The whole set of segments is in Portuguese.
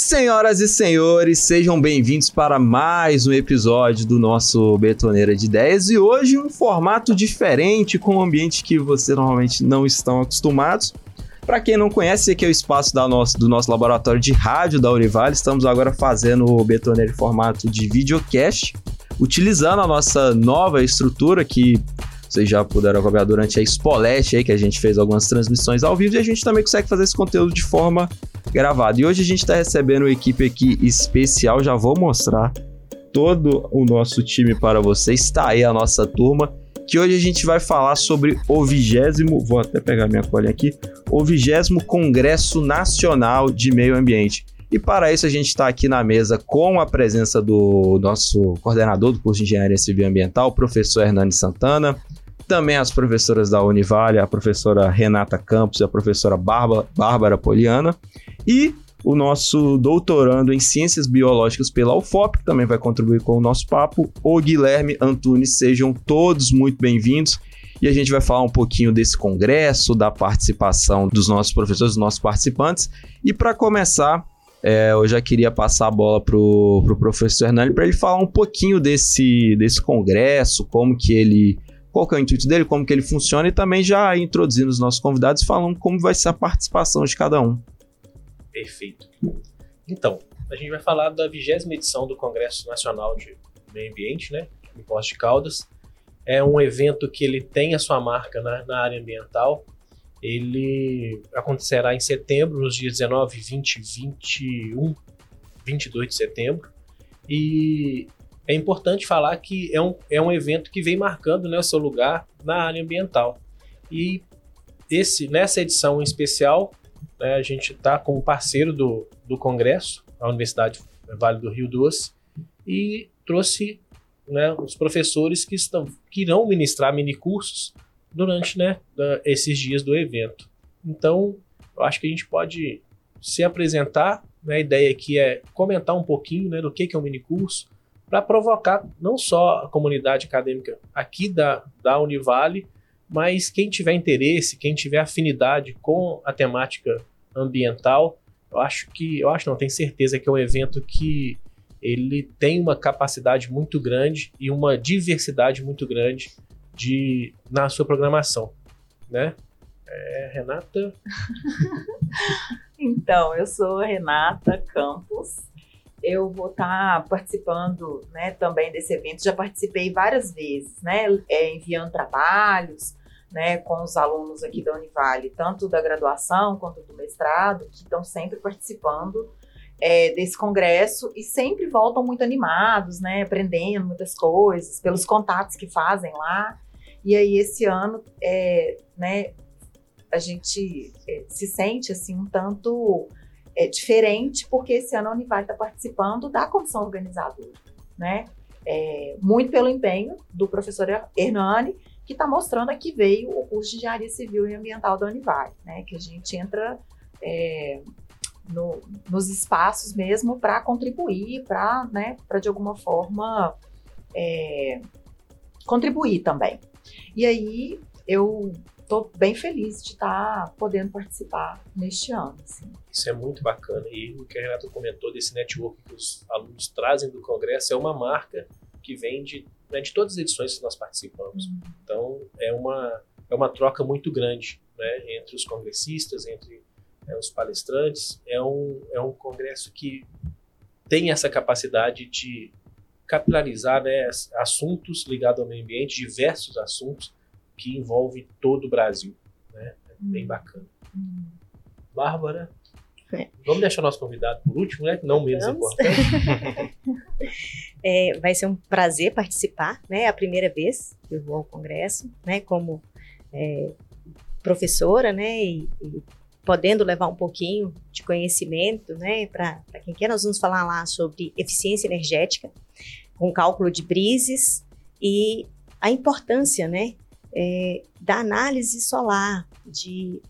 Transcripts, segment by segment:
Senhoras e senhores, sejam bem-vindos para mais um episódio do nosso Betoneira de Ideias e hoje um formato diferente com um ambiente que vocês normalmente não estão acostumados. Para quem não conhece, aqui é o espaço da do nosso laboratório de rádio da Univale. Estamos agora fazendo o Betoneira em formato de videocast, utilizando a nossa nova estrutura que vocês já puderam acompanhar durante a Spolete aí, que a gente fez algumas transmissões ao vivo e a gente também consegue fazer esse conteúdo de forma gravada. E hoje a gente está recebendo uma equipe aqui especial, já vou mostrar todo o nosso time para vocês. Está aí a nossa turma, que hoje a gente vai falar sobre o vigésimo, vou até pegar minha colinha aqui, o vigésimo Congresso Nacional de Meio Ambiente. E para isso a gente está aqui na mesa com a presença do nosso coordenador do curso de Engenharia Civil e Ambiental, o professor Hernani Santana, também as professoras da Univale, a professora Renata Campos e a professora Bárbara Poliana, e o nosso doutorando em Ciências Biológicas pela UFOP, que também vai contribuir com o nosso papo, o Guilherme Antunes. Sejam todos muito bem-vindos. E a gente vai falar um pouquinho desse congresso, da participação dos nossos professores, dos nossos participantes. E para começar, é, eu já queria passar a bola pro, pro professor Hernani para ele falar um pouquinho desse, desse congresso, como que ele qual que é o intuito dele, como que ele funciona e também já introduzindo os nossos convidados falando como vai ser a participação de cada um. Perfeito. Então, a gente vai falar da vigésima edição do Congresso Nacional de Meio Ambiente, né, em de Caldas. É um evento que ele tem a sua marca na, na área ambiental. Ele acontecerá em setembro, nos dias 19, 20, 21, 22 de setembro. E é importante falar que é um, é um evento que vem marcando né, o seu lugar na área ambiental. E esse, nessa edição em especial, né, a gente está com o parceiro do, do Congresso, a Universidade Vale do Rio Doce, e trouxe né, os professores que, estão, que irão ministrar minicursos durante né, esses dias do evento. Então, eu acho que a gente pode se apresentar. Né, a ideia aqui é comentar um pouquinho né, do que, que é um minicurso, para provocar não só a comunidade acadêmica aqui da, da Univale, mas quem tiver interesse, quem tiver afinidade com a temática ambiental, eu acho que, eu acho não, tenho certeza que é um evento que ele tem uma capacidade muito grande e uma diversidade muito grande de na sua programação, né? É, Renata? então, eu sou Renata Campos, eu vou estar tá participando né, também desse evento. Já participei várias vezes, né, é, enviando trabalhos né, com os alunos aqui da Univale, tanto da graduação quanto do mestrado, que estão sempre participando é, desse congresso e sempre voltam muito animados, né, aprendendo muitas coisas, pelos contatos que fazem lá. E aí, esse ano, é, né, a gente é, se sente assim um tanto é, diferente, porque esse ano a Univale está participando da comissão organizadora, né? É, muito pelo empenho do professor Hernani, que está mostrando aqui veio o curso de engenharia civil e ambiental da Univale, né? Que a gente entra é, no, nos espaços mesmo para contribuir, para, né, para de alguma forma é, contribuir também. E aí eu estou bem feliz de estar tá podendo participar neste ano. Assim. Isso é muito bacana. E o que a Renata comentou desse network que os alunos trazem do Congresso é uma marca que vem de, né, de todas as edições que nós participamos. Uhum. Então, é uma, é uma troca muito grande né, entre os congressistas, entre né, os palestrantes. É um, é um congresso que tem essa capacidade de capilarizar né, assuntos ligados ao meio ambiente, diversos assuntos, que envolve todo o Brasil. Né? É bem hum. bacana. Hum. Bárbara, é. vamos deixar o nosso convidado por último, né? não menos vamos. importante. é, vai ser um prazer participar, né? É a primeira vez que eu vou ao congresso, né? Como é, professora, né? E, e, podendo levar um pouquinho de conhecimento, né? Para quem quer, nós vamos falar lá sobre eficiência energética, com cálculo de brises e a importância, né? É, da análise solar, de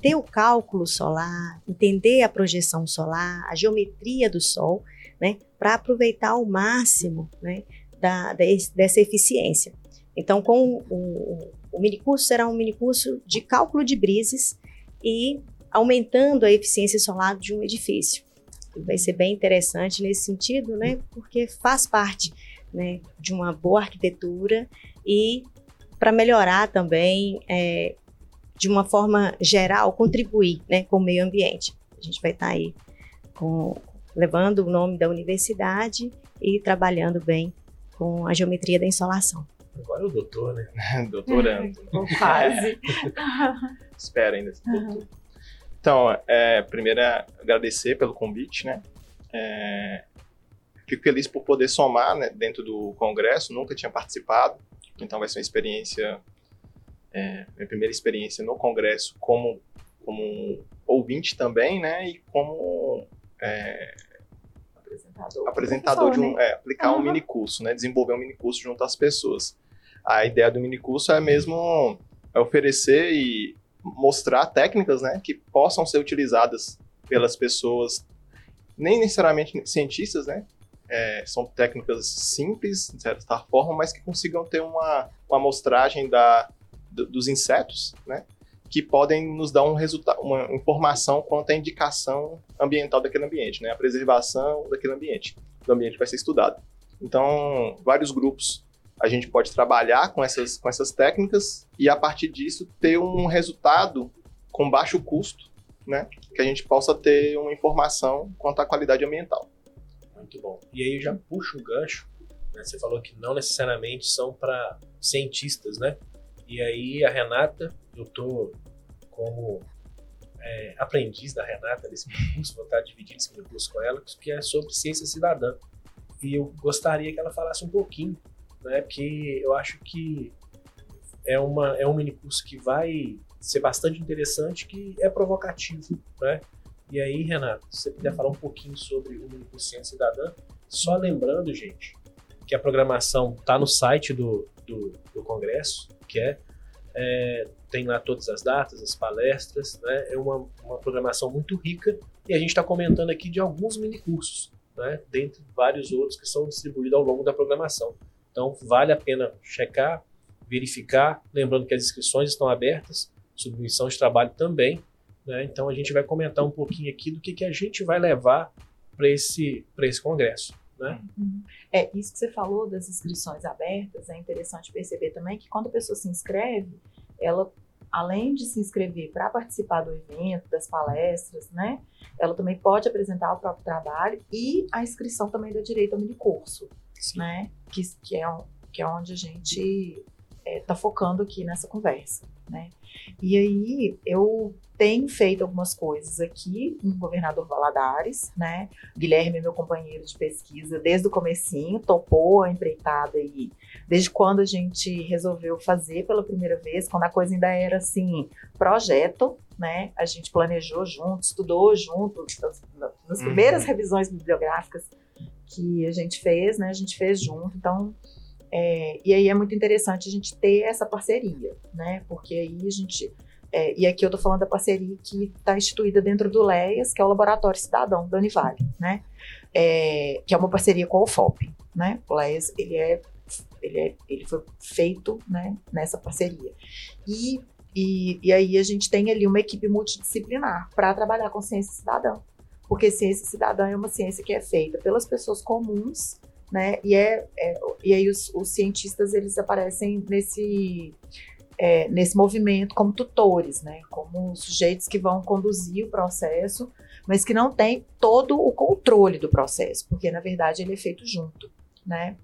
ter o cálculo solar, entender a projeção solar, a geometria do Sol, né, para aproveitar ao máximo né, da, dessa eficiência. Então, com o, o minicurso será um minicurso de cálculo de brises e aumentando a eficiência solar de um edifício. vai ser bem interessante nesse sentido, né? Porque faz parte né, de uma boa arquitetura e para melhorar também, é, de uma forma geral, contribuir né, com o meio ambiente. A gente vai estar tá aí com, levando o nome da universidade e trabalhando bem com a geometria da insolação. Agora é o doutor, né? Doutorando. Quase. Espero ainda. Uhum. Então, é, primeiro é agradecer pelo convite, né? É, fico feliz por poder somar né, dentro do congresso, nunca tinha participado, então vai ser uma experiência, é, minha primeira experiência no congresso como, como ouvinte também, né? E como é, apresentador, apresentador de um, né? é, aplicar uhum. um mini curso, né? Desenvolver um mini curso junto às pessoas. A ideia do mini curso é mesmo oferecer e mostrar técnicas, né, que possam ser utilizadas pelas pessoas, nem necessariamente cientistas, né, é, são técnicas simples, de certa forma, mas que consigam ter uma, uma amostragem da, do, dos insetos, né, que podem nos dar um resultado, uma informação quanto à indicação ambiental daquele ambiente, né, a preservação daquele ambiente, do ambiente que vai ser estudado. Então, vários grupos a gente pode trabalhar com essas, com essas técnicas e, a partir disso, ter um resultado com baixo custo, né? Que a gente possa ter uma informação quanto à qualidade ambiental. Muito bom. E aí já puxo o gancho. Né? Você falou que não necessariamente são para cientistas, né? E aí a Renata, eu tô como é, aprendiz da Renata nesse curso, vou estar dividindo esse curso com ela, que é sobre ciência cidadã. E eu gostaria que ela falasse um pouquinho né? Porque eu acho que é, uma, é um mini curso que vai ser bastante interessante, que é provocativo, né? E aí, Renato, se você puder falar um pouquinho sobre o Ciência Cidadã, só lembrando, gente, que a programação está no site do, do, do Congresso, que é, é, tem lá todas as datas, as palestras, né? É uma, uma programação muito rica e a gente está comentando aqui de alguns mini cursos, né? Dentre vários outros que são distribuídos ao longo da programação. Então, vale a pena checar, verificar, lembrando que as inscrições estão abertas, submissão de trabalho também. Né? Então, a gente vai comentar um pouquinho aqui do que, que a gente vai levar para esse, esse congresso. Né? Uhum. É, isso que você falou das inscrições abertas, é interessante perceber também que quando a pessoa se inscreve, ela, além de se inscrever para participar do evento, das palestras, né, ela também pode apresentar o próprio trabalho e a inscrição também dá direito ao mini curso né? Que, que, é, que é onde a gente está é, focando aqui nessa conversa, né? E aí eu tenho feito algumas coisas aqui no Governador Valadares, né? Guilherme, meu companheiro de pesquisa, desde o comecinho, topou a empreitada aí, desde quando a gente resolveu fazer pela primeira vez, quando a coisa ainda era assim, projeto, né? A gente planejou junto, estudou junto, nas, nas primeiras uhum. revisões bibliográficas que a gente fez, né? A gente fez junto, então é, e aí é muito interessante a gente ter essa parceria, né? Porque aí a gente é, e aqui eu estou falando da parceria que está instituída dentro do LEAS, que é o Laboratório Cidadão da Univale, né? É, que é uma parceria com o FOP, né? O LEAS, ele é, ele, é, ele foi feito né, nessa parceria. E, e, e aí a gente tem ali uma equipe multidisciplinar para trabalhar com ciência cidadã, porque ciência cidadã é uma ciência que é feita pelas pessoas comuns, né? E, é, é e aí os, os, cientistas eles aparecem nesse, é, nesse movimento como tutores, né? Como sujeitos que vão conduzir o processo, mas que não tem todo o controle do processo, porque na verdade ele é feito junto, né?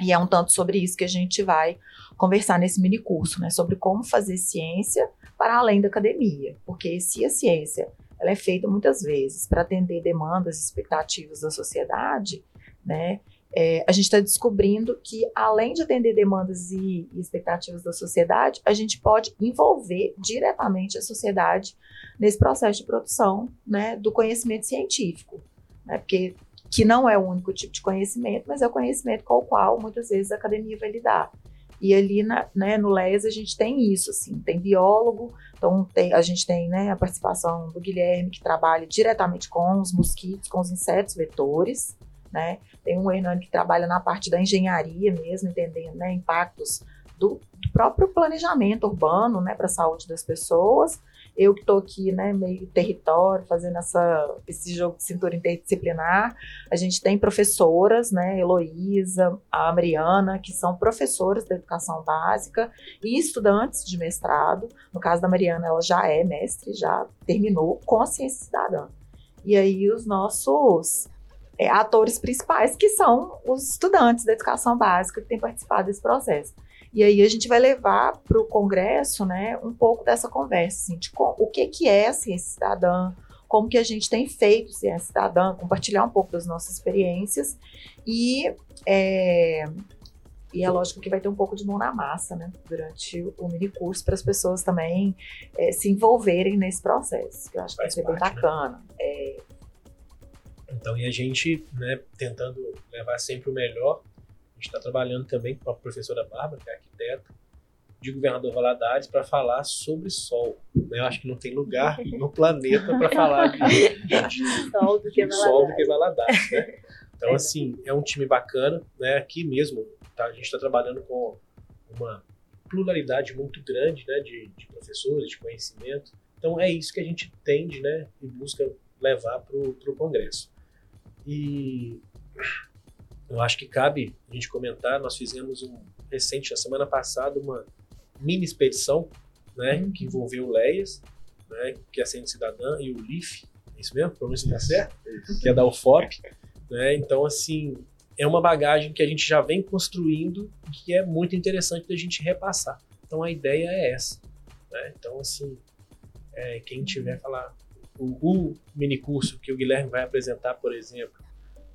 E é um tanto sobre isso que a gente vai conversar nesse mini curso, né? Sobre como fazer ciência para além da academia, porque se a ciência ela é feita muitas vezes para atender demandas expectativas da sociedade, né? É, a gente está descobrindo que, além de atender demandas e, expectativas da sociedade, a gente pode envolver diretamente a sociedade nesse processo de produção né, do conhecimento científico. Né, porque que não é o único tipo de conhecimento, mas é o conhecimento com o qual muitas vezes a academia vai lidar. E ali na, né, no LES a gente tem isso, assim, tem biólogo, então tem, a gente tem né, a participação do Guilherme, que trabalha diretamente com os mosquitos, com os insetos vetores, né? Tem um Hernani que trabalha na parte da engenharia mesmo, entendendo né, impactos do, do próprio planejamento urbano né, para a saúde das pessoas. Eu que estou aqui, né, meio território, fazendo essa, esse jogo de cintura interdisciplinar. A gente tem professoras, né, Heloísa, a Mariana, que são professoras da educação básica e estudantes de mestrado. No caso da Mariana, ela já é mestre, já terminou com a ciência cidadã. E aí os nossos é, atores principais, que são os estudantes da educação básica que têm participado desse processo. E aí a gente vai levar para o Congresso né, um pouco dessa conversa, assim, de o que, que é a ciência cidadã, como que a gente tem feito ciência cidadã, compartilhar um pouco das nossas experiências e é, e é lógico que vai ter um pouco de mão na massa, né, durante o mini curso para as pessoas também é, se envolverem nesse processo, que eu acho que vai ser bem né? bacana. Né? É, então, e a gente, né, tentando levar sempre o melhor, a gente está trabalhando também com a professora Bárbara, que é arquiteta, de Governador Valadares, para falar sobre sol. Eu acho que não tem lugar no planeta para falar de, de, sol do que Valadares. Valadares né? Então, assim, é um time bacana, né? Aqui mesmo, tá, a gente está trabalhando com uma pluralidade muito grande, né? De, de professores, de conhecimento. Então, é isso que a gente tende, né? E busca levar para o Congresso. E eu acho que cabe a gente comentar, nós fizemos um recente, na semana passada, uma mini expedição, né, uhum. que envolveu o Leias, né, que é a Ciência Cidadã, e o LIF, é isso mesmo? Pronúncia está certo? Que é da UFOP. Né? Então, assim, é uma bagagem que a gente já vem construindo que é muito interessante da gente repassar. Então, a ideia é essa. Né? Então, assim, é, quem tiver falar, o, o mini curso que o Guilherme vai apresentar, por exemplo,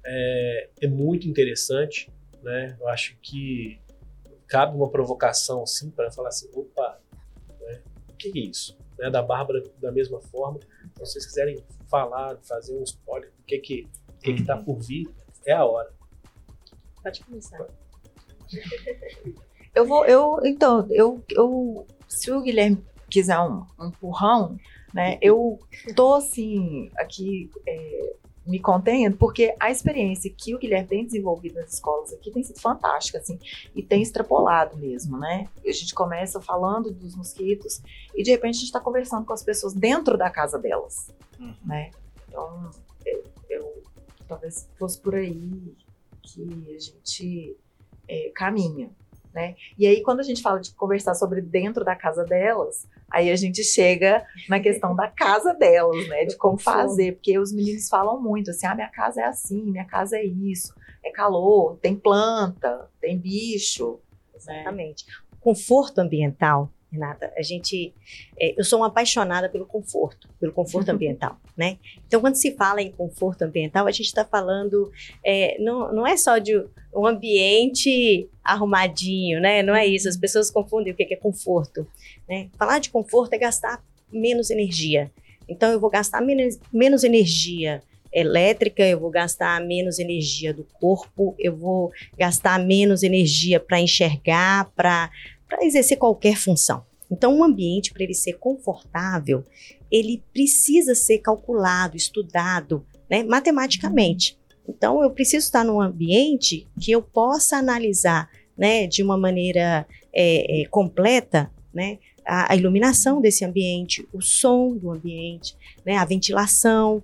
é, é muito interessante. Né? Eu acho que cabe uma provocação sim para falar assim, opa, né? o que é isso? Né? Da Bárbara da mesma forma. Então, se vocês quiserem falar, fazer um spoiler do que que que uhum. está por vir, é a hora. Pode começar. Eu vou, eu, então, eu, eu, se o Guilherme quiser um, um empurrão, né? Eu tô assim aqui é, me contendo porque a experiência que o Guilherme tem desenvolvido nas escolas aqui tem sido fantástica, assim, e tem extrapolado mesmo, né? A gente começa falando dos mosquitos e de repente a gente está conversando com as pessoas dentro da casa delas, uhum. né? Então, eu, eu, talvez fosse por aí que a gente é, caminha, né? E aí, quando a gente fala de conversar sobre dentro da casa delas, aí a gente chega na questão da casa delas, né? De como fazer, porque os meninos falam muito assim: ah, minha casa é assim, minha casa é isso, é calor, tem planta, tem bicho. Exatamente. Né? Conforto ambiental Renata, a gente, é, eu sou uma apaixonada pelo conforto, pelo conforto ambiental, né? Então, quando se fala em conforto ambiental, a gente está falando, é, não, não é só de um ambiente arrumadinho, né? Não é isso. As pessoas confundem o que é conforto, né? Falar de conforto é gastar menos energia. Então, eu vou gastar menos, menos energia elétrica, eu vou gastar menos energia do corpo, eu vou gastar menos energia para enxergar, para para exercer qualquer função. Então, um ambiente, para ele ser confortável, ele precisa ser calculado, estudado, né, matematicamente. Então, eu preciso estar num ambiente que eu possa analisar, né, de uma maneira é, é, completa, né, a, a, iluminação desse ambiente, o som do ambiente, né, a ventilação,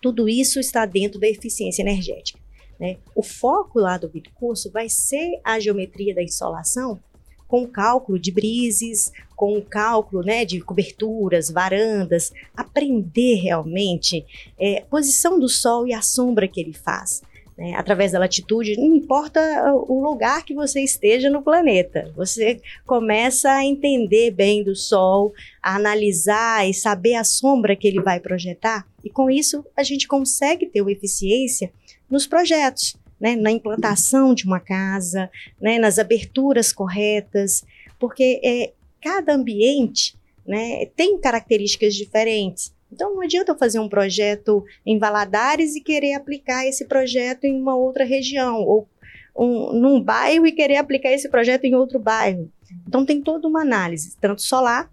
tudo isso está dentro da eficiência energética. Né? O foco lá do curso vai ser a geometria da insolação com o cálculo de brises, com o cálculo né, de coberturas, varandas, aprender realmente é, posição do sol e a sombra que ele faz. Né, através da latitude, não importa o lugar que você esteja no planeta, você começa a entender bem do Sol, a analisar e saber a sombra que ele vai projetar, e com isso a gente consegue ter uma eficiência nos projetos né, na implantação de uma casa, né, nas aberturas corretas, porque é, cada ambiente né, tem características diferentes. Então não adianta eu fazer um projeto em Valadares e querer aplicar esse projeto em uma outra região, ou um, num bairro e querer aplicar esse projeto em outro bairro. Então tem toda uma análise, tanto solar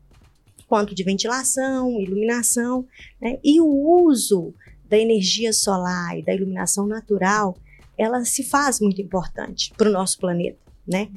quanto de ventilação, iluminação, né, e o uso da energia solar e da iluminação natural ela se faz muito importante para o nosso planeta, né?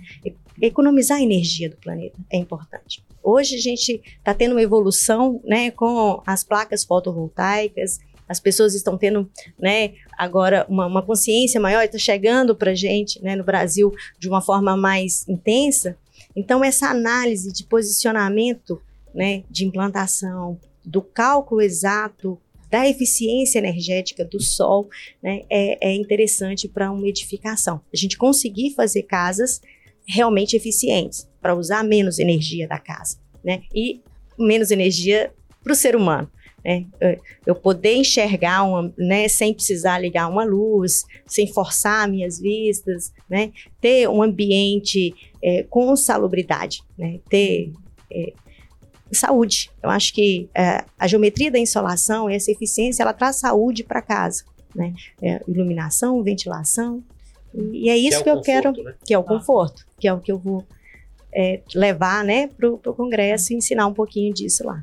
Economizar a energia do planeta é importante. Hoje a gente está tendo uma evolução, né, com as placas fotovoltaicas, as pessoas estão tendo, né, agora uma, uma consciência maior, está chegando para a gente, né, no Brasil de uma forma mais intensa. Então essa análise de posicionamento, né, de implantação, do cálculo exato da eficiência energética do sol, né, é, é interessante para uma edificação. A gente conseguir fazer casas realmente eficientes, para usar menos energia da casa, né? E menos energia para o ser humano. Né? Eu poder enxergar uma, né, sem precisar ligar uma luz, sem forçar minhas vistas, né? ter um ambiente é, com salubridade, né? ter é, saúde. Eu acho que é, a geometria da insolação, essa eficiência, ela traz saúde para casa. Né? É, iluminação, ventilação. E é isso que, é que eu quero, né? que é o ah. conforto, que é o que eu vou é, levar né, para o Congresso e ensinar um pouquinho disso lá.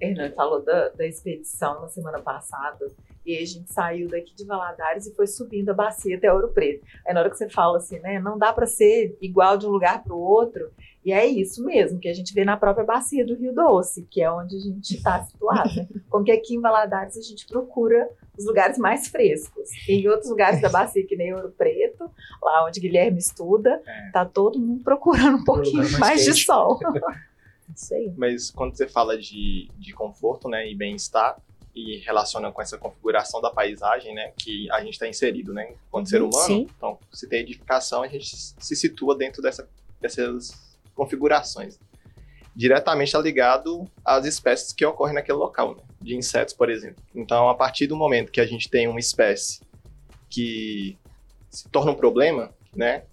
Hernani falou da, da expedição na semana passada, e a gente saiu daqui de Valadares e foi subindo a bacia até Ouro Preto. Aí na hora que você fala assim, né, não dá para ser igual de um lugar para o outro, e é isso mesmo que a gente vê na própria bacia do Rio Doce, que é onde a gente está situado. Né? Como que aqui em Valadares a gente procura os lugares mais frescos. E em outros lugares da bacia, que nem Ouro Preto, lá onde Guilherme estuda, é. tá todo mundo procurando um pouquinho mais, mais de sol. Mas quando você fala de, de conforto né, e bem-estar, e relaciona com essa configuração da paisagem, né, que a gente está inserido, né, enquanto ser uhum, humano. Sim. Então, se tem edificação, a gente se situa dentro dessa, dessas configurações. Diretamente está ligado às espécies que ocorrem naquele local, né, de insetos, por exemplo. Então, a partir do momento que a gente tem uma espécie que se torna um problema, né,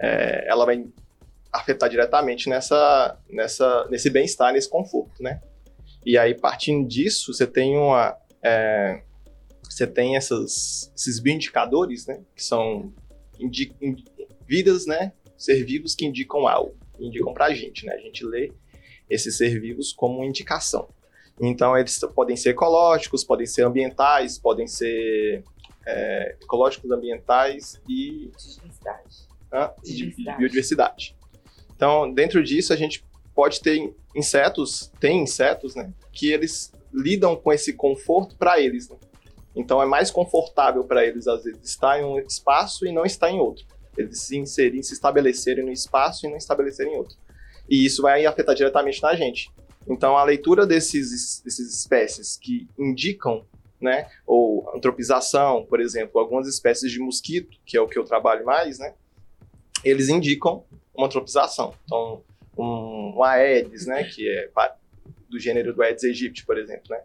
é, ela vai afetar diretamente nessa, nessa, nesse bem-estar, nesse conforto, né? E aí, partindo disso, você tem uma. É, você tem essas, esses bioindicadores, né? Que são indi, vidas, né? Ser vivos que indicam algo, indicam pra gente, né? A gente lê esses ser vivos como indicação. Então, eles podem ser ecológicos, podem ser ambientais, podem ser é, ecológicos, ambientais e. Diversidade. Ah, biodiversidade. biodiversidade. Então, dentro disso, a gente pode ter insetos, tem insetos, né, que eles lidam com esse conforto para eles. Né? Então, é mais confortável para eles, às vezes, estar em um espaço e não estar em outro. Eles se inserirem, se estabelecerem no espaço e não estabelecerem em outro. E isso vai afetar diretamente na gente. Então, a leitura desses, desses espécies que indicam, né, ou antropização, por exemplo, algumas espécies de mosquito, que é o que eu trabalho mais, né, eles indicam uma antropização. Então, um, um Aedes, né, que é do gênero do Aedes aegypti, por exemplo, né,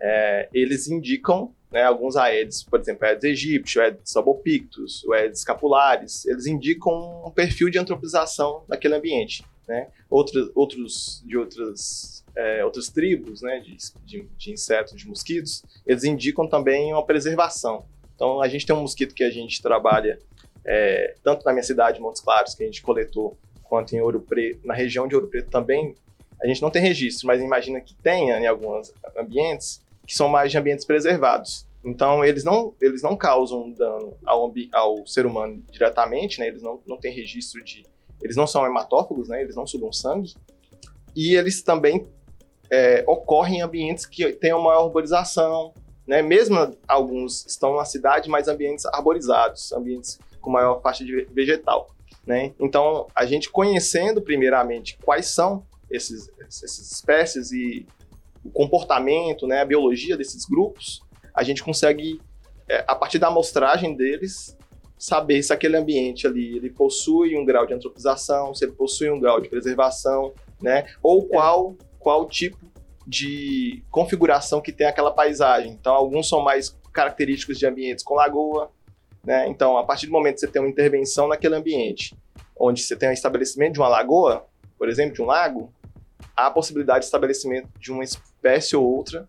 é, eles indicam, né, alguns Aedes, por exemplo, Aedes aegypti, Aedes albopictus, o Aedes scapularis, eles indicam um perfil de antropização daquele ambiente, né. Outros, outros de outras é, outras tribos, né, de, de, de insetos, de mosquitos, eles indicam também uma preservação. Então, a gente tem um mosquito que a gente trabalha é, tanto na minha cidade, Montes Claros, que a gente coletou, quanto em Ouro Preto, na região de Ouro Preto também, a gente não tem registro, mas imagina que tenha em alguns ambientes que são mais de ambientes preservados. Então, eles não, eles não causam dano ao, ao ser humano diretamente, né? Eles não, não têm registro de... Eles não são hematófagos, né? Eles não sugam sangue. E eles também é, ocorrem em ambientes que têm uma arborização, né? Mesmo alguns estão na cidade, mas ambientes arborizados, ambientes com maior faixa de vegetal. Né? Então, a gente conhecendo primeiramente quais são esses, essas espécies e o comportamento, né, a biologia desses grupos, a gente consegue, é, a partir da amostragem deles, saber se aquele ambiente ali ele possui um grau de antropização, se ele possui um grau de preservação, né, ou qual, qual tipo de configuração que tem aquela paisagem. Então, alguns são mais característicos de ambientes com lagoa, né? Então, a partir do momento que você tem uma intervenção naquele ambiente, onde você tem o estabelecimento de uma lagoa, por exemplo, de um lago, há a possibilidade de estabelecimento de uma espécie ou outra,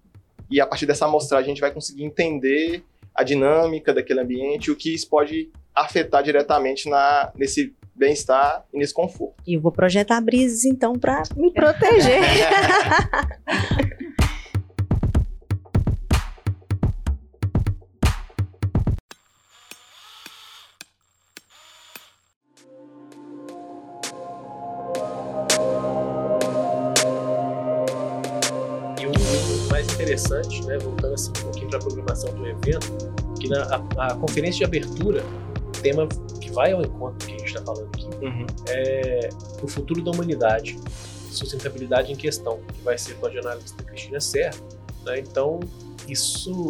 e a partir dessa amostragem a gente vai conseguir entender a dinâmica daquele ambiente, o que isso pode afetar diretamente na, nesse bem-estar e nesse conforto. E eu vou projetar brises então para me proteger. evento, que na a, a conferência de abertura, o tema que vai ao encontro do que a gente está falando aqui, Uhum. é o futuro da humanidade, sustentabilidade em questão, que vai ser com a jornalista Cristina Serra. Né? Então, isso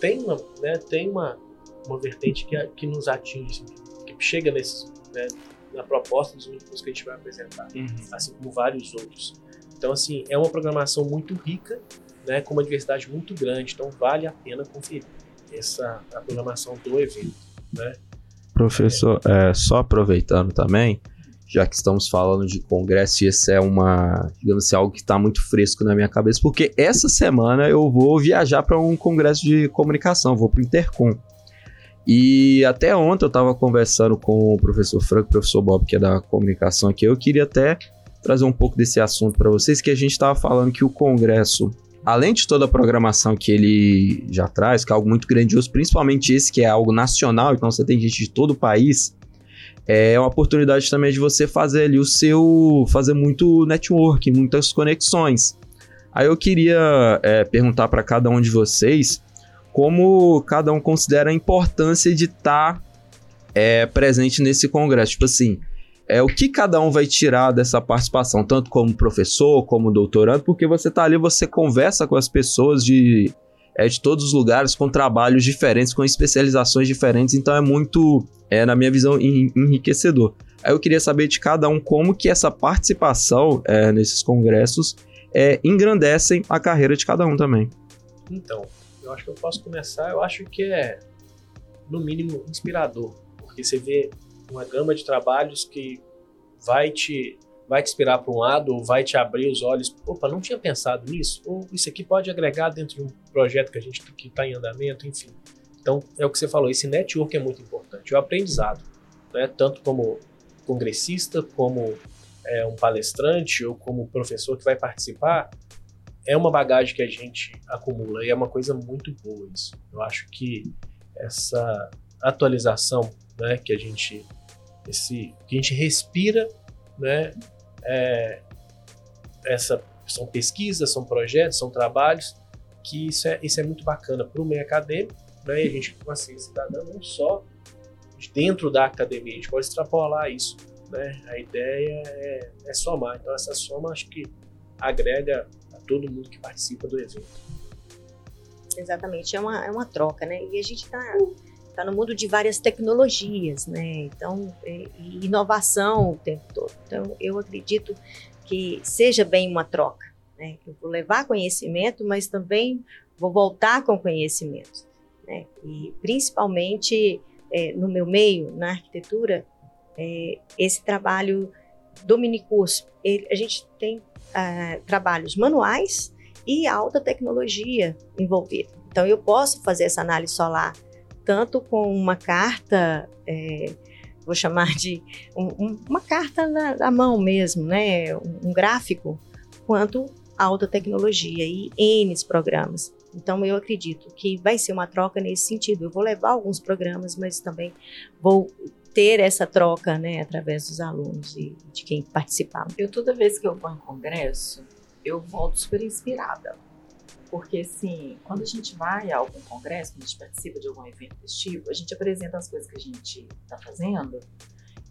tem uma, né, tem uma, uma vertente que, que nos atinge, que chega nesse, né, na proposta dos grupos que a gente vai apresentar, Uhum. assim como vários outros. Então, assim, é uma programação muito rica, né, com uma diversidade muito grande, então vale a pena conferir essa a programação do evento. Né? Professor, é, só aproveitando também, já que estamos falando de congresso, e esse é uma, digamos assim, algo que está muito fresco na minha cabeça, porque essa semana eu vou viajar para um congresso de comunicação, vou para o Intercom. E até ontem eu estava conversando com o professor Franco, professor Bob, que é da comunicação aqui, eu queria até trazer um pouco desse assunto para vocês, que a gente estava falando que o congresso, além de toda a programação que ele já traz, que é algo muito grandioso, principalmente esse que é algo nacional, então você tem gente de todo o país, é uma oportunidade também de você fazer ali o seu, fazer muito network, muitas conexões. Aí eu queria é, perguntar para cada um de vocês como cada um considera a importância de estar é, presente nesse congresso. Tipo assim, é, o que cada um vai tirar dessa participação, tanto como professor, como doutorando, porque você tá ali, você conversa com as pessoas de, é, de todos os lugares, com trabalhos diferentes, com especializações diferentes, então é muito, é, na minha visão, en- enriquecedor. Aí eu queria saber de cada um como que essa participação é, nesses congressos é, engrandecem a carreira de cada um também. Então, eu acho que eu posso começar. Eu acho que é, no mínimo, inspirador, porque você vê uma gama de trabalhos que vai te vai te inspirar para um lado ou vai te abrir os olhos. Opa, não tinha pensado nisso. Ou isso aqui pode agregar dentro de um projeto que a gente que está em andamento, enfim. Então, é o que você falou. Esse network é muito importante. O aprendizado, né? Tanto como congressista, como é, um palestrante ou como professor que vai participar, é uma bagagem que a gente acumula e é uma coisa muito boa isso. Eu acho que essa atualização, né, que a gente esse que a gente respira, né, é, essa são pesquisas, são projetos, são trabalhos que isso é isso é muito bacana para o meio acadêmico, né, e a gente como assim cidadão não só de dentro da academia, a gente pode extrapolar isso, né? A ideia é, é somar. Então essa soma acho que agrega a todo mundo que participa do evento. Exatamente, é uma, é uma troca, né? E a gente está tá no mundo de várias tecnologias, né? Então, e inovação o tempo todo. Então, eu acredito que seja bem uma troca, né? Eu vou levar conhecimento, mas também vou voltar com conhecimento, né? E principalmente é, no meu meio, na arquitetura, é, esse trabalho do minicurso, ele, a gente tem ah, trabalhos manuais e alta tecnologia envolvida. Então, eu posso fazer essa análise solar tanto com uma carta, é, vou chamar de um, um, uma carta na, na, mão mesmo, né? Um, um, gráfico, quanto alta tecnologia e N programas. Então, eu acredito que vai ser uma troca nesse sentido. Eu vou levar alguns programas, mas também vou ter essa troca, né, através dos alunos e de quem participar. Eu toda vez que eu vou em congresso, eu volto super inspirada. Porque, assim, quando a gente vai a algum congresso, quando a gente participa de algum evento desse tipo, a gente apresenta as coisas que a gente está fazendo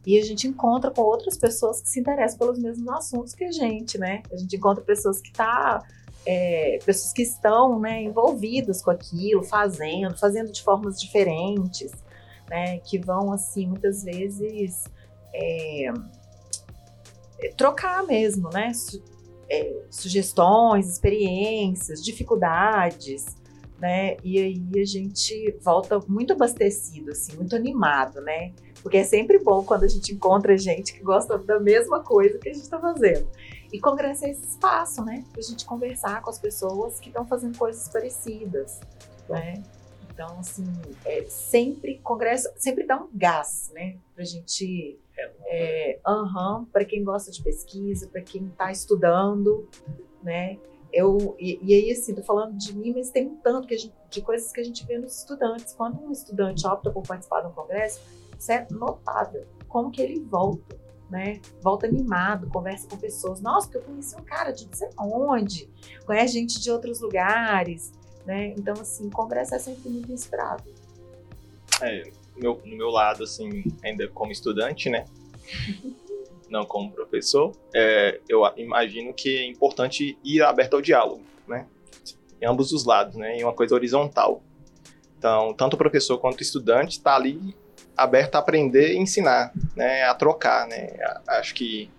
e a gente encontra com outras pessoas que se interessam pelos mesmos assuntos que a gente, né? A gente encontra pessoas que tá, é, pessoas que estão né, envolvidas com aquilo, fazendo, fazendo de formas diferentes, né? Que vão, assim, muitas vezes é, trocar mesmo, né? É, sugestões, experiências, dificuldades, né? E aí a gente volta muito abastecido, assim, muito animado, né? Porque é sempre bom quando a gente encontra gente que gosta da mesma coisa que a gente está fazendo. E congresso é esse espaço, né? Para a gente conversar com as pessoas que estão fazendo coisas parecidas, né? Então, assim, é sempre, congresso sempre dá um gás, né? Pra gente é, uhum, para quem gosta de pesquisa, para quem está estudando, né? Eu, e, e, aí, assim, tô falando de mim, mas tem um tanto gente, de coisas que a gente vê nos estudantes. Quando um estudante opta por participar de um congresso, isso é notável. Como que ele volta, né? Volta animado, conversa com pessoas. Nossa, porque eu conheci um cara de não sei onde, conhece gente de outros lugares, né? Então, assim, congresso é sempre muito inspirado. É, meu, no meu lado, assim, ainda como estudante, né? Não como professor, é, eu imagino que é importante ir aberto ao diálogo, né? Em ambos os lados, né? Em uma coisa horizontal. Então, tanto o professor quanto o estudante está ali aberto a aprender e ensinar, né? A trocar, né? Acho que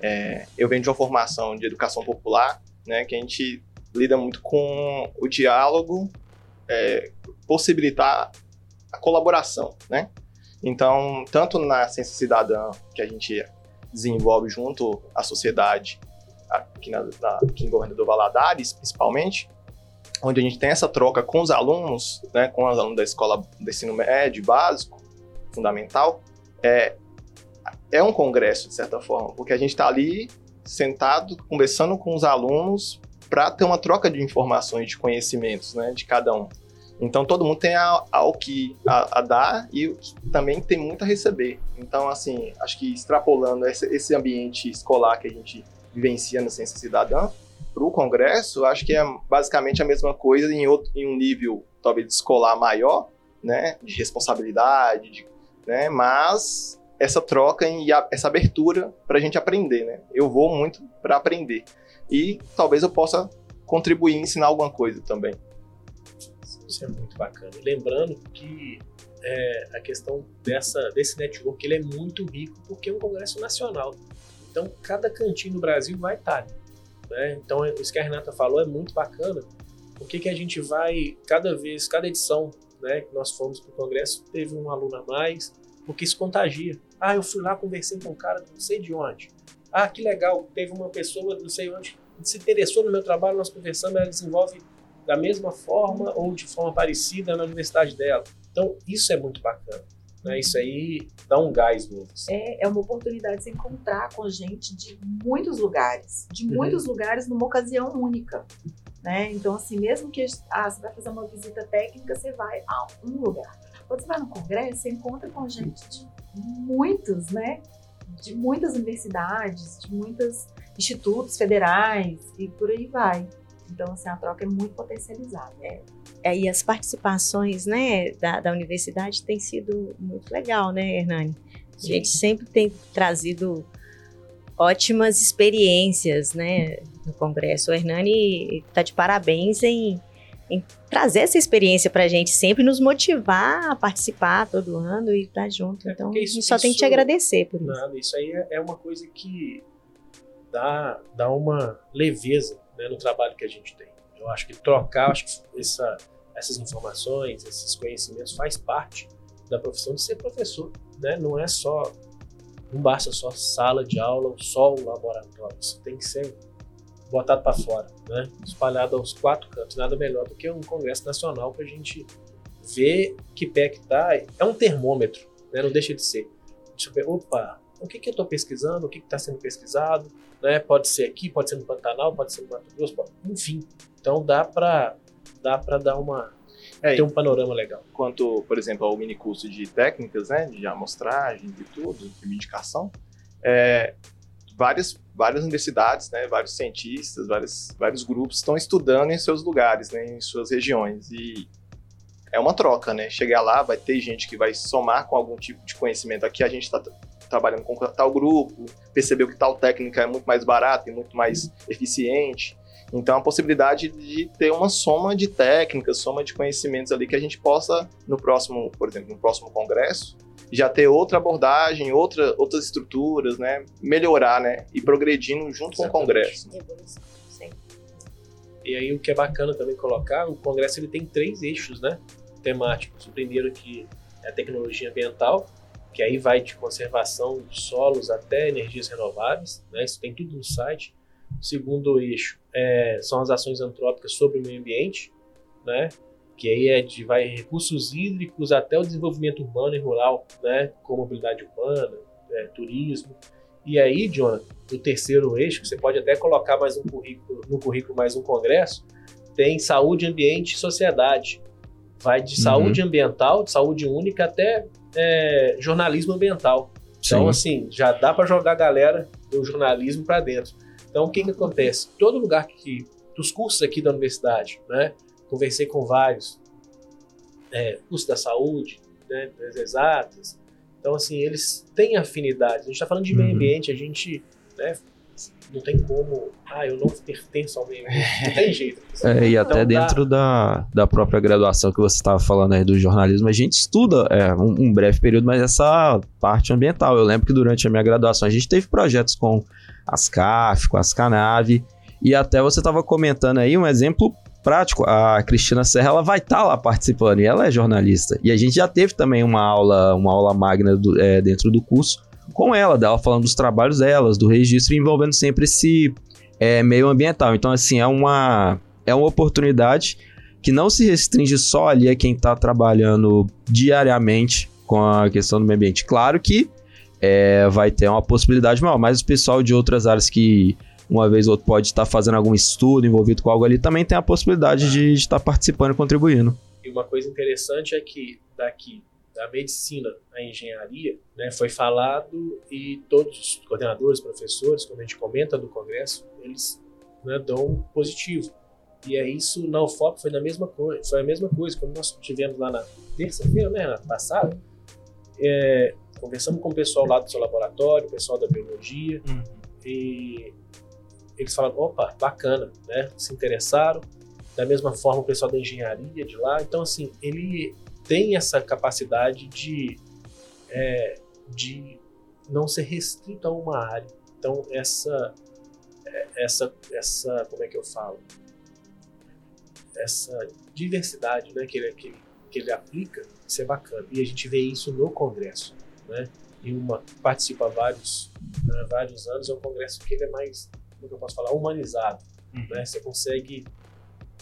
é, eu venho de uma formação de educação popular, né? Que a gente lida muito com o diálogo, é, possibilitar a colaboração, né? Então, tanto na ciência cidadã, que a gente desenvolve junto à sociedade, aqui, na, na, aqui em Governador Valadares, principalmente, onde a gente tem essa troca com os alunos, né, com os alunos da escola do ensino médio, básico, fundamental, é, é um congresso, de certa forma, porque a gente está ali sentado, conversando com os alunos para ter uma troca de informações, de conhecimentos, né, de cada um. Então todo mundo tem algo que a, a, dar e também tem muito a receber. Então assim, acho que extrapolando esse, esse ambiente escolar que a gente vivencia na ciência cidadã para o congresso, acho que é basicamente a mesma coisa em, outro, em um nível talvez escolar maior, né, de responsabilidade, de, né, mas essa troca e a, essa abertura para a gente aprender, né? Eu vou muito para aprender e talvez eu possa contribuir e ensinar alguma coisa também. Isso é muito bacana. lembrando que é, a questão dessa, desse network ele é muito rico porque é um congresso nacional. Então, cada cantinho do Brasil vai estar. Né? Então, isso que a Renata falou é muito bacana. Porque que a gente vai, cada vez, cada edição né, que nós fomos para o congresso, teve um aluno a mais, porque isso contagia. Ah, eu fui lá, conversei com um cara não sei de onde. Ah, que legal, teve uma pessoa não sei onde se interessou no meu trabalho, nós conversamos, ela desenvolve da mesma forma ou de forma parecida na universidade dela. Então, isso é muito bacana. Né? Isso aí dá um gás novo. Assim. É, é uma oportunidade de se encontrar com gente de muitos lugares, de uhum. muitos uhum. lugares numa ocasião única. Né? Então, assim, mesmo que ah, você vai fazer uma visita técnica, você vai a um lugar. Quando você vai no congresso, você encontra com gente de muitos, né? De muitas universidades, de muitos institutos federais e por aí vai. Então, assim, a troca é muito potencializada. É. É, e as participações né, da, da universidade têm sido muito legal, né, Hernani? A gente sempre tem trazido ótimas experiências né, no Congresso. O Hernani está de parabéns em, em trazer essa experiência para a gente, sempre nos motivar a participar todo ano e estar tá junto. É, então, isso, a gente só isso, tem que te agradecer por isso. Nada, isso aí é, é uma coisa que dá, dá uma leveza né, no trabalho que a gente tem. Eu acho que trocar, acho que essa, essas informações, esses conhecimentos faz parte da profissão de ser professor, né? Não é só, não basta só sala de aula ou só o laboratório. Isso tem que ser botado para fora, né? Espalhado aos quatro cantos. Nada melhor do que um congresso nacional para a gente ver que pé que tá. É um termômetro, né? Não deixa de ser. Deixa eu ver, opa, o que, que eu estou pesquisando, o que está sendo pesquisado, né? Pode ser aqui, pode ser no Pantanal, pode ser no Mato Grosso, pode... enfim. Então dá para dá para dar uma é, ter um panorama legal. Quanto, por exemplo, ao mini curso de técnicas, né, de amostragem, de tudo, de indicação, é, várias várias universidades, né, vários cientistas, vários, vários grupos estão estudando em seus lugares, né, em suas regiões e é uma troca, né? Chegar lá, vai ter gente que vai somar com algum tipo de conhecimento. Aqui a gente está trabalhando com tal grupo, percebeu que tal técnica é muito mais barata e muito mais eficiente. Então, a possibilidade de ter uma soma de técnicas, soma de conhecimentos ali que a gente possa, no próximo, por exemplo, no próximo congresso, já ter outra abordagem, outra, outras estruturas, né? Melhorar, né? E progredindo junto Exatamente. com o congresso. E aí, o que é bacana também colocar, o congresso ele tem três eixos, né? Temáticos. O primeiro que é a tecnologia ambiental, que aí vai de conservação de solos até energias renováveis, né? isso tem tudo no site. O segundo eixo é, são as ações antrópicas sobre o meio ambiente, né? que aí é de vai, recursos hídricos até o desenvolvimento urbano e rural, né? com mobilidade urbana, é, turismo. E aí, Jonathan, o terceiro eixo, que você pode até colocar mais um currículo, no currículo mais um congresso, tem saúde, ambiente e sociedade. Vai de uhum. saúde ambiental, de saúde única, até é, jornalismo ambiental. Então, Sim. assim, já dá para jogar a galera do jornalismo para dentro. Então, o que que acontece? Todo lugar que dos cursos aqui da universidade, né? Conversei com vários, é, curso da saúde, né, das exatas. Então, assim, eles têm afinidade. A gente está falando de meio Uhum. ambiente, a gente, né, não tem como, ah, eu não pertenço ao meio. Não tem jeito. É, e até Então, dá- dentro da, da própria graduação que você estava falando aí do jornalismo, a gente estuda é, um, um breve período, mas essa parte ambiental. Eu lembro que durante a minha graduação a gente teve projetos com as CAF, com as Canave, e até você estava comentando aí um exemplo prático. A Cristina Serra ela vai estar lá participando e ela é jornalista. E a gente já teve também uma aula, uma aula magna do- é, dentro do curso com ela, dela falando dos trabalhos delas, do registro, envolvendo sempre esse é, meio ambiental. Então, assim, é uma é uma oportunidade que não se restringe só ali a quem está trabalhando diariamente com a questão do meio ambiente. Claro que é, vai ter uma possibilidade maior, mas o pessoal de outras áreas que uma vez ou outra pode estar fazendo algum estudo envolvido com algo ali também tem a possibilidade de estar participando e contribuindo. E uma coisa interessante é que daqui da medicina à engenharia, né, foi falado e todos os coordenadores, professores, quando a gente comenta do congresso, eles né, dão positivo. E é isso na UFOP foi na mesma coisa, foi a mesma coisa quando nós tivemos lá na terça-feira, né, na passada, é, conversamos com o pessoal lá do seu laboratório, o pessoal da biologia, e eles falaram, opa, bacana, né? Se interessaram. Da mesma forma o pessoal da engenharia de lá. Então, assim, ele tem essa capacidade de, é, de não ser restrito a uma área. Então, essa, é, essa, essa, como é que eu falo? Essa diversidade, né, que ele, que, que ele aplica, isso é bacana. E a gente vê isso no Congresso, né? E uma participa vários, né, vários anos, é um congresso que ele é mais, como que eu posso falar, humanizado, né? Você consegue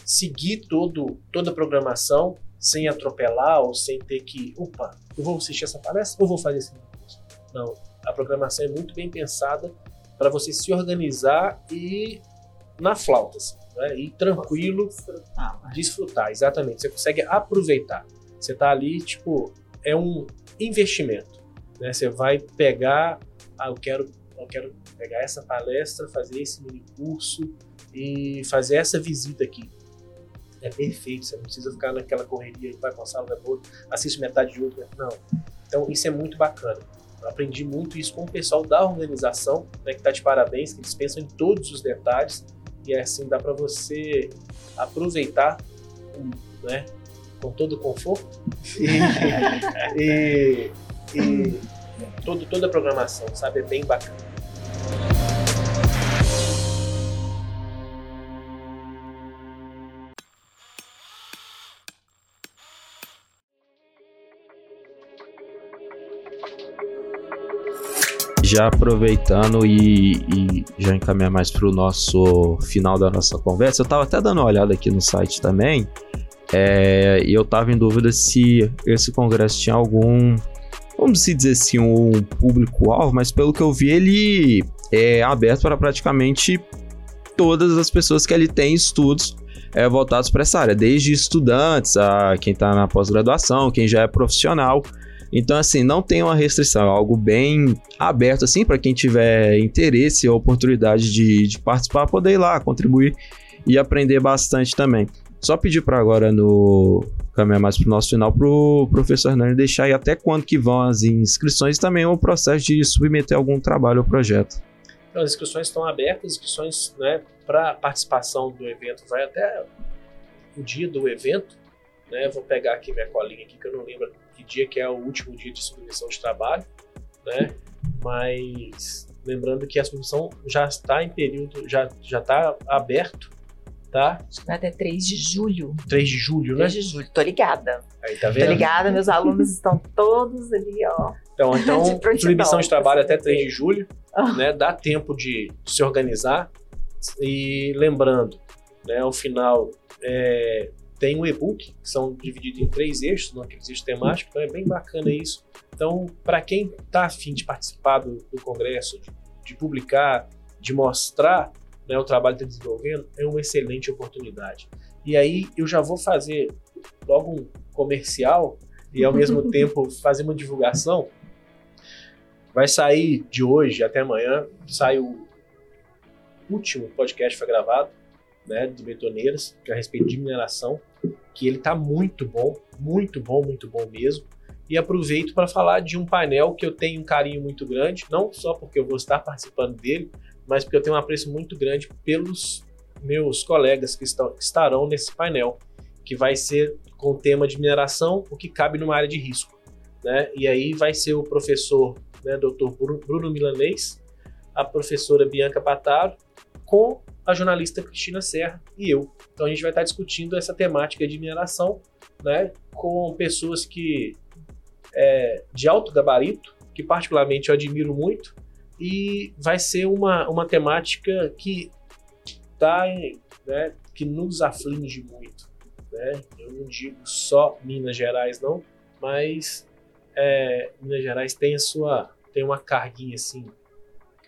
seguir todo, toda a programação sem atropelar ou sem ter que, opa, eu vou assistir essa palestra ou vou fazer esse curso. Não, a programação é muito bem pensada para você se organizar e na flauta, assim, né? E tranquilo, Desfrutar, né? desfrutar, exatamente. Você consegue aproveitar. Você tá ali, tipo, é um investimento, né? Você vai pegar, ah, eu quero, eu quero pegar essa palestra, fazer esse mini curso e fazer essa visita aqui. É perfeito, você não precisa ficar naquela correria e vai com a sala, outra, assiste metade de outra. Não. Então, isso é muito bacana. Eu aprendi muito isso com o pessoal da organização, né, que está de parabéns, que eles pensam em todos os detalhes e assim dá para você aproveitar né, com todo o conforto e, e, e todo, toda a programação, sabe? É bem bacana. Já aproveitando e, e já encaminhar mais para o nosso final da nossa conversa, eu estava até dando uma olhada aqui no site também, é, e eu estava em dúvida se esse congresso tinha algum, vamos dizer assim, um público-alvo, mas pelo que eu vi, ele é aberto para praticamente todas as pessoas que ali têm estudos é, voltados para essa área, desde estudantes a quem está na pós-graduação, quem já é profissional. Então, assim, não tem uma restrição, é algo bem aberto, assim, para quem tiver interesse ou oportunidade de, de participar, poder ir lá, contribuir e aprender bastante também. Só pedir para agora no caminhar mais para o nosso final para o professor Hernani deixar aí até quando que vão as inscrições e também o processo de submeter algum trabalho ou projeto. Então, as inscrições estão abertas, as inscrições né, para participação do evento vai até o dia do evento. Né? Vou pegar aqui minha colinha aqui, que eu não lembro que dia que é o último dia de submissão de trabalho, né? Mas lembrando que a submissão já está em período, já já está aberto, tá? Acho que vai até 3 de julho. 3 de julho, né? 3 de julho, tô ligada. Aí tá Tô vendo? ligada, meus alunos estão todos ali, ó. Então, então De submissão de trabalho até assim 3 de julho, né? Dá tempo de se organizar. E lembrando, né, ao final é, tem um e-book, que são divididos em três eixos, naqueles eixos temáticos, então é bem bacana isso. Então, para quem está afim de participar do, do congresso, de, de publicar, de mostrar né, o trabalho que está desenvolvendo, é uma excelente oportunidade. E aí eu já vou fazer logo um comercial e ao mesmo tempo fazer uma divulgação. Vai sair de hoje até amanhã, sai o último podcast que foi gravado, né, do Betoneiras, que é a respeito de mineração, que ele tá muito bom, muito bom, muito bom mesmo. E aproveito para falar de um painel que eu tenho um carinho muito grande, não só porque eu vou estar participando dele, mas porque eu tenho um apreço muito grande pelos meus colegas que, estão, estarão nesse painel, que vai ser com o tema de mineração, o que cabe numa área de risco. Né? E aí vai ser o professor, né, Dr. Bruno Milanês, a professora Bianca Pataro, com a jornalista Cristina Serra e eu. Então a gente vai estar discutindo essa temática de mineração, né, com pessoas que é, de alto gabarito, que particularmente eu admiro muito, e vai ser uma, uma temática que tá em, né, que nos aflige muito, né? Eu não digo só Minas Gerais não, mas é, Minas Gerais tem a sua tem uma carguinha assim,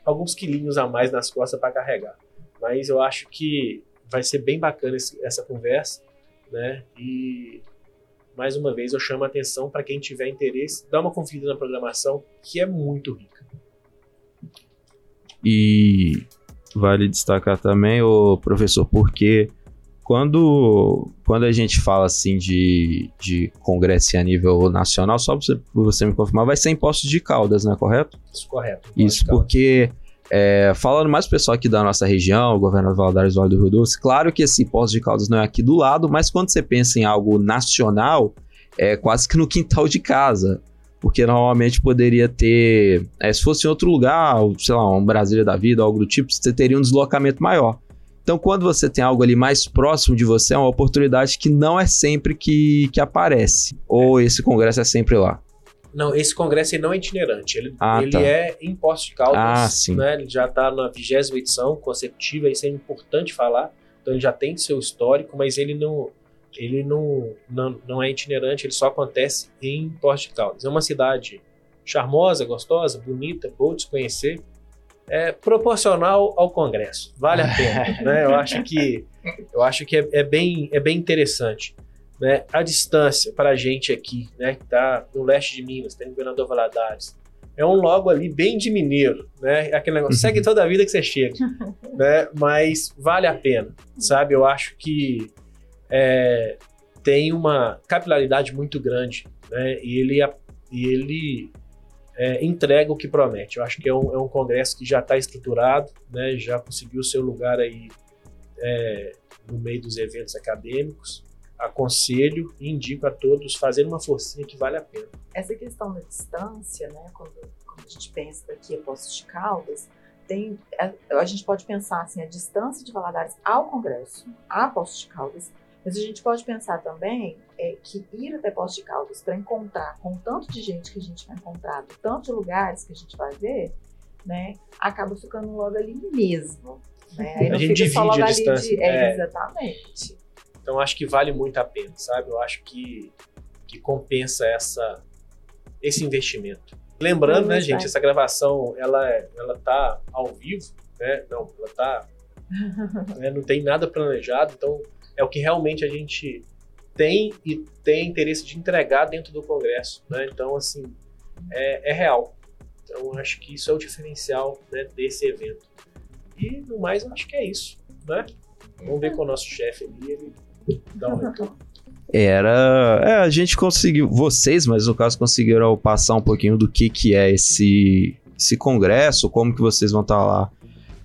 alguns quilinhos a mais nas costas para carregar. Mas eu acho que vai ser bem bacana esse, essa conversa, né? E mais uma vez eu chamo a atenção para quem tiver interesse, dá uma conferida na programação que é muito rica. E vale destacar também, o professor, porque quando, quando a gente fala assim de, de congresso a nível nacional, só para você, você me confirmar, vai ser em Postos de Caldas, não é correto? Isso, correto. Isso, porque é, falando mais pessoal aqui da nossa região, governador Valadares, Vale do Rio Doce, claro que esse Poço de Caldas não é aqui do lado, mas quando você pensa em algo nacional, é quase que no quintal de casa. Porque normalmente poderia ter. É, se fosse em outro lugar, sei lá, um Brasília da vida, algo do tipo, você teria um deslocamento maior. Então, quando você tem algo ali mais próximo de você, é uma oportunidade que não é sempre que, que aparece. Ou esse congresso é sempre lá. Não, esse congresso ele não é itinerante. Ele, Ah, ele tá. é em Poços de Caldas. Ah, sim. Né? Ele já está na vigésima edição consecutiva, isso é importante falar. Então ele já tem seu histórico, mas ele não, ele não, não, não é itinerante, ele só acontece em Poços de Caldas. É uma cidade charmosa, gostosa, bonita, boa de se conhecer. É proporcional ao congresso. Vale a pena. né? Eu acho que, eu acho que é, é bem, é bem interessante né, a distância para a gente aqui, né, que está no leste de Minas, tem o governador Valadares, é um logo ali bem de mineiro, né, aquele negócio, segue toda a vida que você chega, né, mas vale a pena, sabe, eu acho que é, tem uma capilaridade muito grande, né, e ele, ele é, entrega o que promete, eu acho que é um, é um congresso que já está estruturado, né, já conseguiu seu lugar aí é, no meio dos eventos acadêmicos, aconselho e indico a todos fazerem uma forcinha que vale a pena. Essa questão da distância, né, quando, quando a gente pensa daqui a Poços de Caldas, tem, a, a gente pode pensar assim, a distância de Valadares ao Congresso, a Poços de Caldas, mas a gente pode pensar também é, que ir até Poços de Caldas para encontrar com o tanto de gente que a gente vai encontrar, do tanto de lugares que a gente vai ver, né, acaba ficando logo ali mesmo. Né? A não gente divide a distância, de. É, é. Exatamente. Então acho que vale muito a pena, sabe? Eu acho que, que compensa essa, esse investimento. Lembrando, né, Sim, gente, essa gravação ela ela tá ao vivo, né? Não, ela tá né, não tem nada planejado, então é o que realmente a gente tem e tem interesse de entregar dentro do Congresso, né? Então assim é, é real. Então acho que isso é o diferencial né, desse evento. E no mais eu acho que é isso, né? Vamos ver com o nosso chefe ali, ele. Era. É, a gente conseguiu. Vocês, mas no caso, conseguiram passar um pouquinho do que, que é esse, esse congresso, como que vocês vão estar lá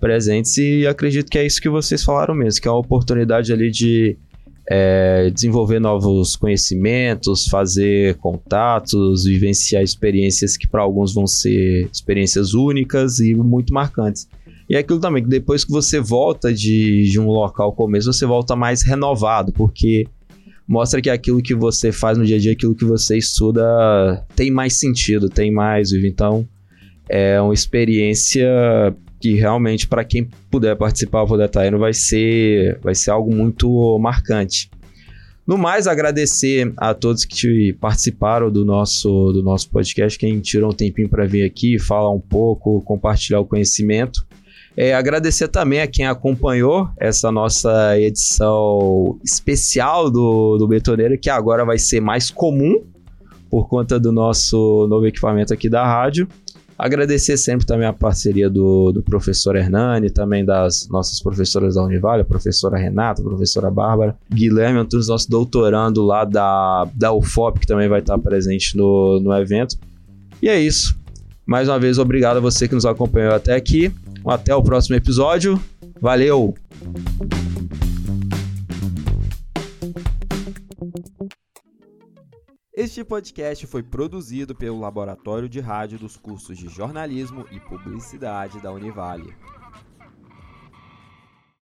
presentes, e acredito que é isso que vocês falaram mesmo, que é uma oportunidade ali de é, desenvolver novos conhecimentos, fazer contatos, vivenciar experiências que para alguns vão ser experiências únicas e muito marcantes. E é aquilo também, que depois que você volta de, de um local como esse, você volta mais renovado, porque mostra que aquilo que você faz no dia a dia, aquilo que você estuda, tem mais sentido, tem mais vivo. Então, é uma experiência que realmente, para quem puder participar, puder estar indo, vai ser, vai ser algo muito marcante. No mais, agradecer a todos que participaram do nosso, do nosso podcast, quem tirou um tempinho para vir aqui, falar um pouco, compartilhar o conhecimento. É, agradecer também a quem acompanhou essa nossa edição especial do, do Betoneiro, que agora vai ser mais comum por conta do nosso novo equipamento aqui da rádio. Agradecer sempre também a parceria do, do professor Hernani, também das nossas professoras da Univale, a professora Renata, a professora Bárbara, Guilherme Antunes, nosso doutorando lá da, da UFOP, que também vai estar presente no, no evento. E é isso. Mais uma vez, obrigado a você que nos acompanhou até aqui. Até o próximo episódio. Valeu! Este podcast foi produzido pelo Laboratório de Rádio dos cursos de Jornalismo e Publicidade da Univale.